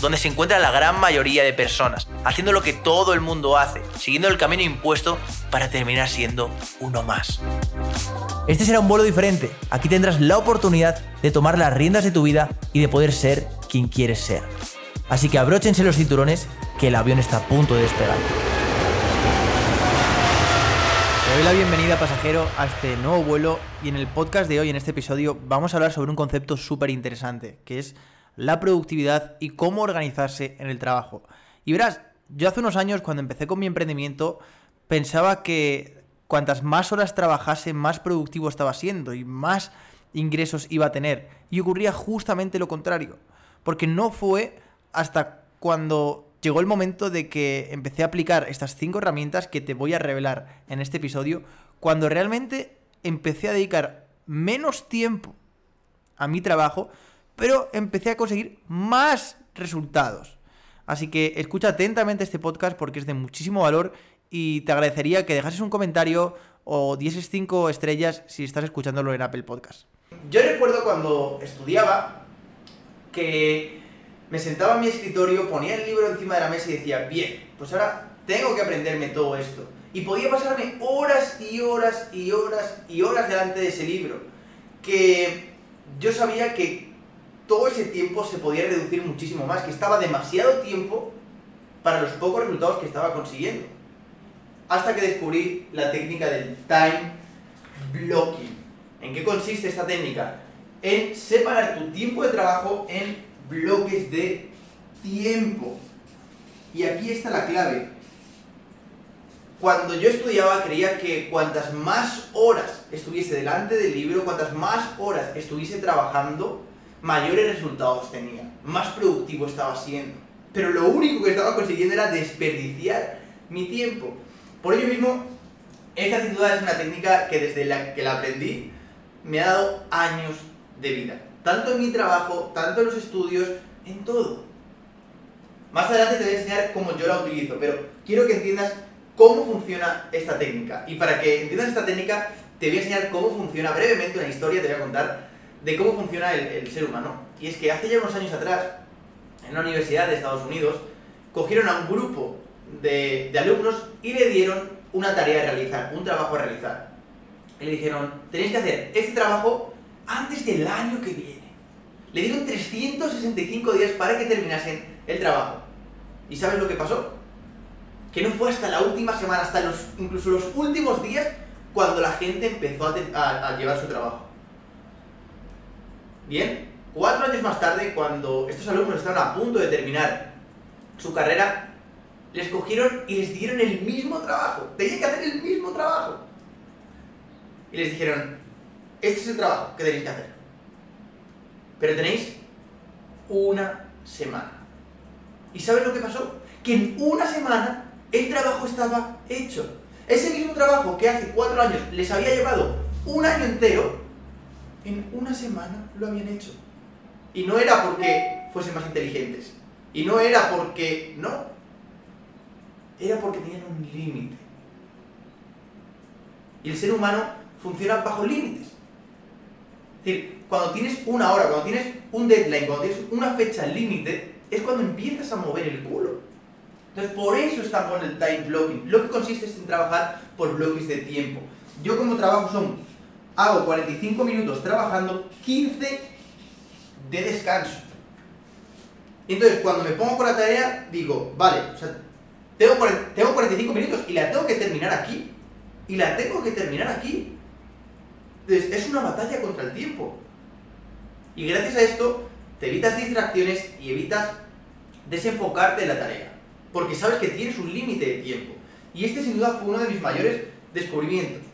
donde se encuentra la gran mayoría de personas, haciendo lo que todo el mundo hace, siguiendo el camino impuesto para terminar siendo uno más. Este será un vuelo diferente. Aquí tendrás la oportunidad de tomar las riendas de tu vida y de poder ser quien quieres ser. Así que abróchense los cinturones que el avión está a punto de despegar. Te doy la bienvenida pasajero a este nuevo vuelo y en el podcast de hoy, en este episodio, vamos a hablar sobre un concepto súper interesante, que es la productividad y cómo organizarse en el trabajo. Y verás, yo hace unos años cuando empecé con mi emprendimiento pensaba que cuantas más horas trabajase, más productivo estaba siendo y más ingresos iba a tener. Y ocurría justamente lo contrario. Porque no fue hasta cuando llegó el momento de que empecé a aplicar estas cinco herramientas que te voy a revelar en este episodio, cuando realmente empecé a dedicar menos tiempo a mi trabajo, pero empecé a conseguir más resultados. Así que escucha atentamente este podcast porque es de muchísimo valor y te agradecería que dejases un comentario o dieses 5 estrellas si estás escuchándolo en Apple Podcast. Yo recuerdo cuando estudiaba que me sentaba en mi escritorio, ponía el libro encima de la mesa y decía, bien, pues ahora tengo que aprenderme todo esto. Y podía pasarme horas y horas y horas y horas delante de ese libro. Que yo sabía que todo ese tiempo se podía reducir muchísimo más, que estaba demasiado tiempo para los pocos resultados que estaba consiguiendo. Hasta que descubrí la técnica del time blocking. ¿En qué consiste esta técnica? En separar tu tiempo de trabajo en bloques de tiempo. Y aquí está la clave. Cuando yo estudiaba creía que cuantas más horas estuviese delante del libro, cuantas más horas estuviese trabajando, mayores resultados tenía, más productivo estaba siendo. Pero lo único que estaba consiguiendo era desperdiciar mi tiempo. Por ello mismo, esta sin duda es una técnica que desde la que la aprendí me ha dado años de vida. Tanto en mi trabajo, tanto en los estudios, en todo. Más adelante te voy a enseñar cómo yo la utilizo, pero quiero que entiendas cómo funciona esta técnica. Y para que entiendas esta técnica, te voy a enseñar cómo funciona brevemente una historia, te voy a contar de cómo funciona el, ser humano. Y es que hace ya unos años atrás, en una universidad de Estados Unidos, cogieron a un grupo de, alumnos y le dieron una tarea a realizar, un trabajo a realizar. Y le dijeron, tenéis que hacer este trabajo antes del año que viene. Le dieron 365 días para que terminasen el trabajo. ¿Y sabes lo que pasó? Que no fue hasta la última semana, hasta los, incluso los últimos días, cuando la gente empezó a llevar su trabajo. Bien, cuatro años más tarde, cuando estos alumnos estaban a punto de terminar su carrera, les cogieron y les dieron el mismo trabajo. Tenían que hacer el mismo trabajo. Y les dijeron, este es el trabajo que tenéis que hacer. Pero tenéis una semana. ¿Y sabes lo que pasó? Que en una semana el trabajo estaba hecho. Ese mismo trabajo que hace cuatro años les había llevado un año entero, en una semana lo habían hecho. Y no era porque fuesen más inteligentes. Y no era porque... No. Era porque tenían un límite. Y el ser humano funciona bajo límites. Es decir, cuando tienes una hora, cuando tienes un deadline, cuando tienes una fecha límite, es cuando empiezas a mover el culo. Entonces, por eso está con el time blocking. Lo que consiste es en trabajar por bloques de tiempo. Yo como trabajo son hago 45 minutos trabajando, 15 de descanso. entonces cuando me pongo con la tarea, digo, vale, tengo, tengo 45 minutos y la tengo que terminar aquí. Y la tengo que terminar aquí. Entonces, es una batalla contra el tiempo. Y gracias a esto, te evitas distracciones y evitas desenfocarte en la tarea. Porque sabes que tienes un límite de tiempo. Y este sin duda fue uno de mis mayores descubrimientos.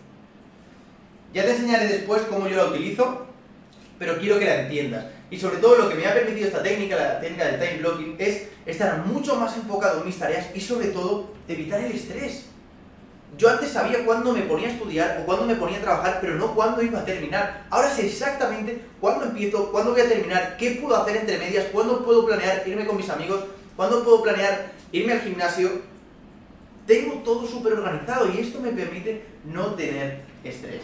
Ya te enseñaré después cómo yo la utilizo, pero quiero que la entiendas. Y sobre todo lo que me ha permitido esta técnica, la técnica del time blocking, es estar mucho más enfocado en mis tareas y sobre todo evitar el estrés. Yo antes sabía cuándo me ponía a estudiar o cuándo me ponía a trabajar, pero no cuándo iba a terminar. Ahora sé exactamente cuándo empiezo, cuándo voy a terminar, qué puedo hacer entre medias, cuándo puedo planear irme con mis amigos, cuándo puedo planear irme al gimnasio. Tengo todo súper organizado y esto me permite no tener estrés.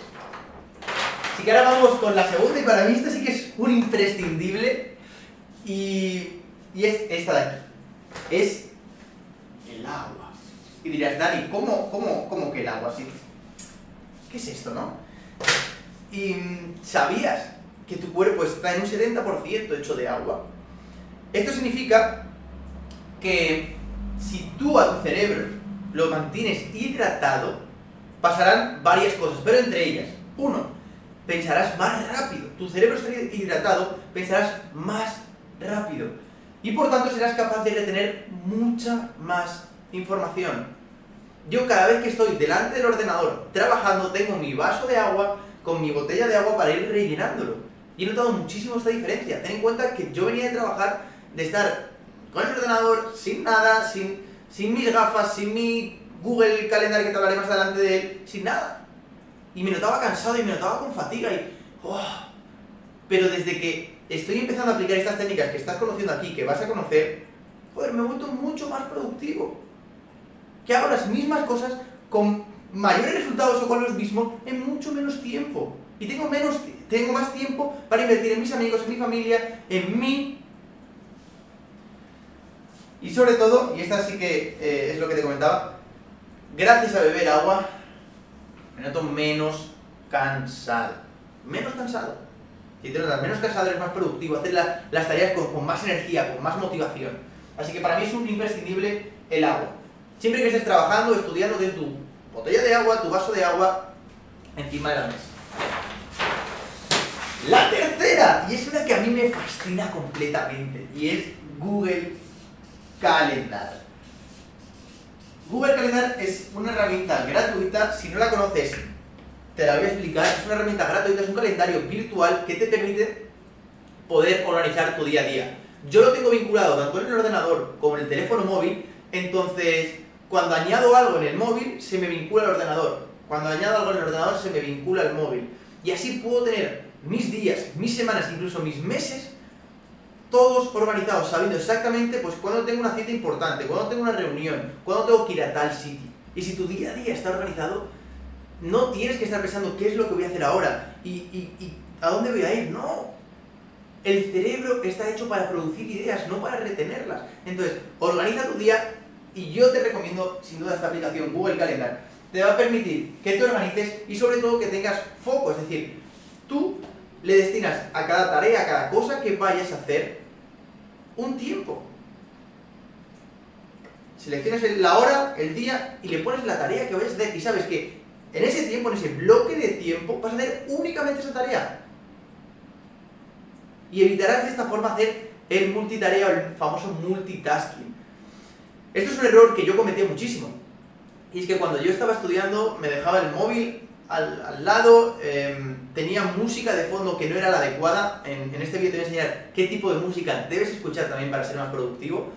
Así que ahora vamos con la segunda y para mí esta sí que es un imprescindible y, y es esta de aquí. Es el agua. Y dirías, Dani, ¿cómo, cómo, cómo que el agua? Así, ¿Qué es esto, no? Y sabías que tu cuerpo está en un 70% hecho de agua. Esto significa que si tú a tu cerebro lo mantienes hidratado, pasarán varias cosas, pero entre ellas, uno, pensarás más rápido. Tu cerebro está hidratado, pensarás más rápido. Y por tanto serás capaz de retener mucha más información. Yo cada vez que estoy delante del ordenador trabajando tengo mi vaso de agua con mi botella de agua para ir rellenándolo. Y he notado muchísimo esta diferencia. Ten en cuenta que yo venía de trabajar, de estar con el ordenador, sin nada, sin, sin mis gafas, sin mi Google Calendar que te hablaré más adelante de él, sin nada. Y me notaba cansado y me notaba con fatiga y... Oh. Pero desde que estoy empezando a aplicar estas técnicas que estás conociendo aquí, que vas a conocer, joder, me he vuelto mucho más productivo que hago las mismas cosas con mayores resultados o con los mismos en mucho menos tiempo. Y tengo, menos, tengo más tiempo para invertir en mis amigos, en mi familia, en mí. Y sobre todo, y esta sí que eh, es lo que te comentaba, gracias a beber agua, me noto menos cansado. Menos cansado. Si te notas menos cansado, eres más productivo, haces las tareas con, con más energía, con más motivación. Así que para mí es un imprescindible el agua. Siempre que estés trabajando, estudiando, ten tu botella de agua, tu vaso de agua encima de la mesa. La tercera, y es una que a mí me fascina completamente, y es Google Calendar. Google Calendar es una herramienta gratuita, si no la conoces, te la voy a explicar, es una herramienta gratuita, es un calendario virtual que te permite poder organizar tu día a día. Yo lo tengo vinculado tanto en el ordenador como en el teléfono móvil, entonces cuando añado algo en el móvil, se me vincula al ordenador. Cuando añado algo en el ordenador, se me vincula al móvil. Y así puedo tener mis días, mis semanas, incluso mis meses, todos organizados, sabiendo exactamente pues cuándo tengo una cita importante, cuándo tengo una reunión, cuándo tengo que ir a tal sitio. Y si tu día a día está organizado, no tienes que estar pensando qué es lo que voy a hacer ahora y, y a dónde voy a ir. No. El cerebro está hecho para producir ideas, no para retenerlas. Entonces, organiza tu día y yo te recomiendo, sin duda, esta aplicación Google Calendar. Te va a permitir que te organices y sobre todo que tengas foco. Es decir, tú le destinas a cada tarea, a cada cosa que vayas a hacer, un tiempo. Seleccionas la hora, el día y le pones la tarea que vayas a hacer. Y sabes que en ese tiempo, en ese bloque de tiempo, vas a hacer únicamente esa tarea. Y evitarás de esta forma hacer el multitarea o el famoso multitasking. Esto es un error que yo cometía muchísimo. Y es que cuando yo estaba estudiando me dejaba el móvil al, lado, em, tenía música de fondo que no era la adecuada. En, este vídeo te voy a enseñar qué tipo de música debes escuchar también para ser más productivo.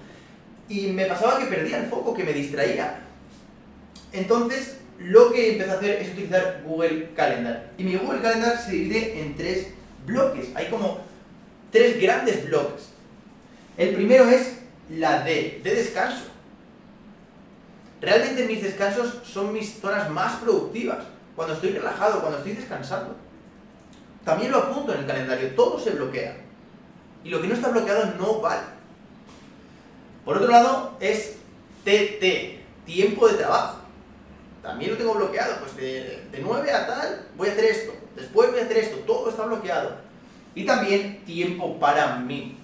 Y me pasaba que perdía el foco, que me distraía. Entonces, lo que empecé a hacer es utilizar Google Calendar. Y mi Google Calendar se divide en tres bloques. Hay como tres grandes bloques. El primero es la de descanso. Realmente mis descansos son mis zonas más productivas, cuando estoy relajado, cuando estoy descansando. También lo apunto en el calendario, todo se bloquea. Y lo que no está bloqueado no vale. Por otro lado, es TT, tiempo de trabajo. También lo tengo bloqueado, pues de, de 9 a tal voy a hacer esto, después voy a hacer esto, todo está bloqueado. Y también tiempo para mí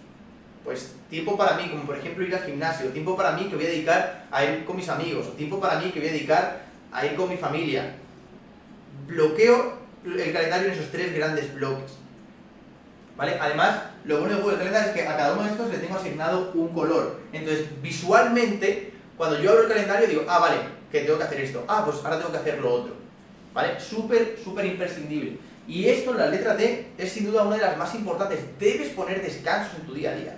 pues tiempo para mí, como por ejemplo ir al gimnasio, tiempo para mí que voy a dedicar a ir con mis amigos, tiempo para mí que voy a dedicar a ir con mi familia. Bloqueo el calendario en esos tres grandes bloques. ¿Vale? Además, lo bueno de Google Calendar es que a cada uno de estos le tengo asignado un color. Entonces, visualmente, cuando yo abro el calendario digo, ah, vale, que tengo que hacer esto. Ah, pues ahora tengo que hacer lo otro. ¿Vale? Súper, súper imprescindible. Y esto, la letra D, es sin duda una de las más importantes. Debes poner descansos en tu día a día.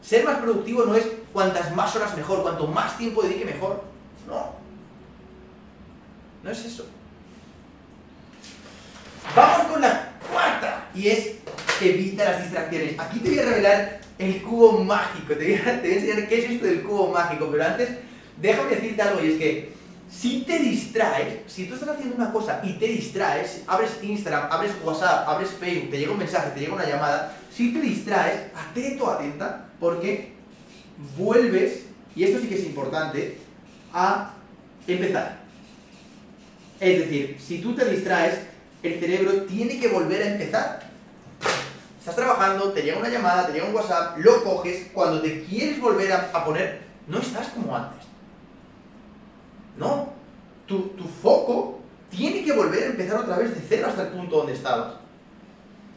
Ser más productivo no es cuantas más horas mejor, cuanto más tiempo dedique mejor. No. No es eso. Vamos con la cuarta. Y es evita las distracciones. Aquí te voy a revelar el cubo mágico. Te voy a, te voy a enseñar qué es esto del cubo mágico. Pero antes, déjame decirte algo y es que si te distraes, si tú estás haciendo una cosa y te distraes, abres Instagram, abres WhatsApp, abres Facebook, te llega un mensaje, te llega una llamada, si te distraes, atento, atenta, porque vuelves, y esto sí que es importante, a empezar. Es decir, si tú te distraes, el cerebro tiene que volver a empezar. Estás trabajando, te llega una llamada, te llega un WhatsApp, lo coges, cuando te quieres volver a, poner, no estás como antes. No, tu, tu foco tiene que volver a empezar otra vez de cero hasta el punto donde estabas.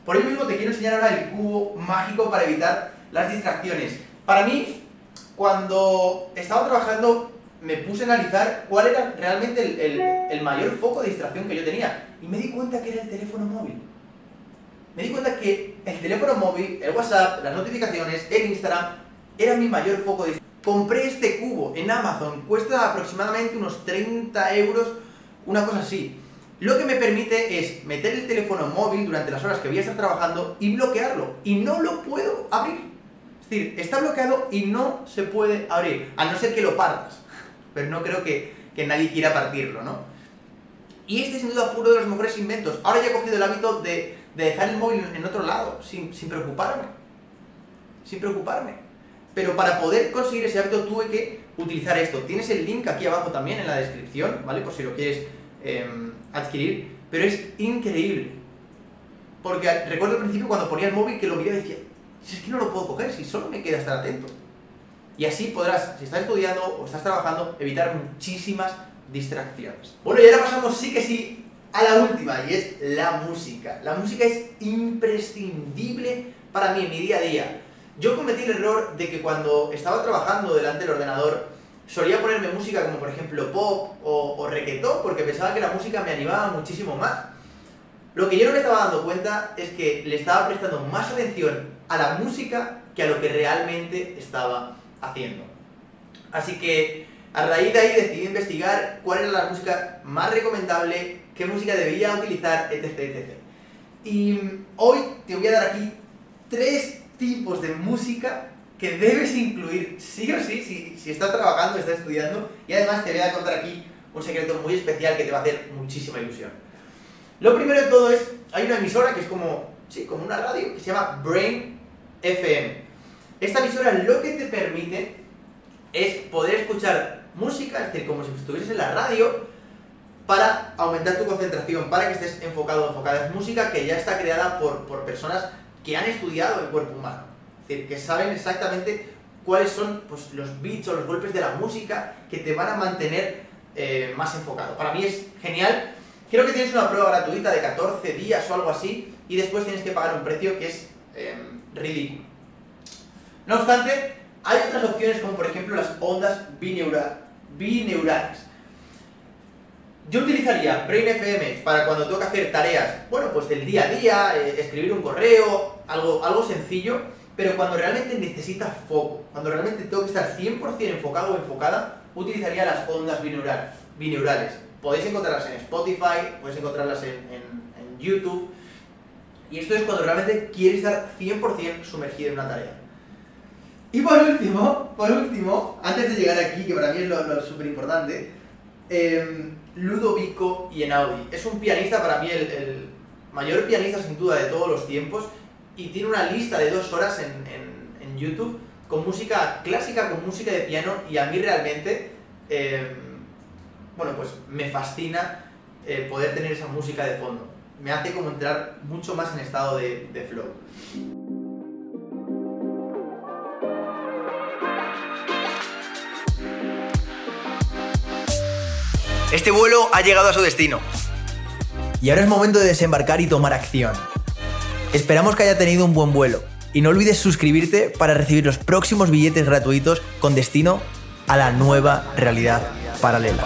Por ello mismo te quiero enseñar ahora el cubo mágico para evitar las distracciones. Para mí, cuando estaba trabajando, me puse a analizar cuál era realmente el, el, mayor foco de distracción que yo tenía. Y me di cuenta que era el teléfono móvil. Me di cuenta que el teléfono móvil, el WhatsApp, las notificaciones, el Instagram, era mi mayor foco de distracción. Compré este cubo en Amazon, cuesta aproximadamente unos 30 euros, una cosa así. Lo que me permite es meter el teléfono móvil durante las horas que voy a estar trabajando y bloquearlo. Y no lo puedo abrir. Es decir, está bloqueado y no se puede abrir, a no ser que lo partas. Pero no creo que, nadie quiera partirlo, ¿no? Y este sin duda fue uno de los mejores inventos. Ahora ya he cogido el hábito de, dejar el móvil en otro lado, sin, sin preocuparme. Sin preocuparme. Pero para poder conseguir ese hábito tuve que utilizar esto. Tienes el link aquí abajo también en la descripción, ¿vale? Por si lo quieres em, adquirir. Pero es increíble. Porque recuerdo al principio cuando ponía el móvil que lo veía y decía, si es que no lo puedo coger, si solo me queda estar atento. Y así podrás, si estás estudiando o estás trabajando, evitar muchísimas distracciones. Bueno, y ahora pasamos sí que sí a la última, y es la música. La música es imprescindible para mí en mi día a día. Yo cometí el error de que cuando estaba trabajando delante del ordenador solía ponerme música como por ejemplo pop o, o porque pensaba que la música me animaba muchísimo más. Lo que yo no me estaba dando cuenta es que le estaba prestando más atención a la música que a lo que realmente estaba haciendo. Así que a raíz de ahí decidí investigar cuál era la música más recomendable, qué música debía utilizar, etc. etc. Y hoy te voy a dar aquí tres tipos de música que debes incluir sí o sí si, si estás trabajando, estás estudiando. Y además te voy a contar aquí un secreto muy especial que te va a hacer muchísima ilusión. Lo primero de todo es, hay una emisora que es como, sí, como una radio que se llama Brain FM. Esta emisora lo que te permite es poder escuchar música, es decir, como si estuvieses en la radio, para aumentar tu concentración, para que estés enfocado o enfocada. Es música que ya está creada por, por personas que han estudiado el cuerpo humano. Es decir, que saben exactamente cuáles son pues, los beats o los golpes de la música que te van a mantener eh, más enfocado. Para mí es genial. Creo que tienes una prueba gratuita de 14 días o algo así y después tienes que pagar un precio que es em, ridículo. No obstante, hay otras opciones como por ejemplo las ondas bineurales. Yo utilizaría Brain FM para cuando tengo que hacer tareas, bueno, pues del día a día, eh, escribir un correo, algo, algo sencillo, pero cuando realmente necesitas foco, cuando realmente tengo que estar 100% enfocado o enfocada, utilizaría las ondas bineurales. Podéis encontrarlas en Spotify, podéis encontrarlas en, en YouTube. Y esto es cuando realmente quieres estar 100% sumergido en una tarea. Y por último, por último, antes de llegar aquí, que para mí es lo, súper importante, eh, Ludovico Einaudi. Es un pianista, para mí el, mayor pianista sin duda de todos los tiempos, y tiene una lista de dos horas en, YouTube con música clásica, con música de piano, y a mí realmente, em, bueno, pues me fascina eh, poder tener esa música de fondo. Me hace como entrar mucho más en estado de, de flow. Este vuelo ha llegado a su destino. Y ahora es momento de desembarcar y tomar acción. Esperamos que haya tenido un buen vuelo. Y no olvides suscribirte para recibir los próximos billetes gratuitos con destino a la nueva realidad paralela.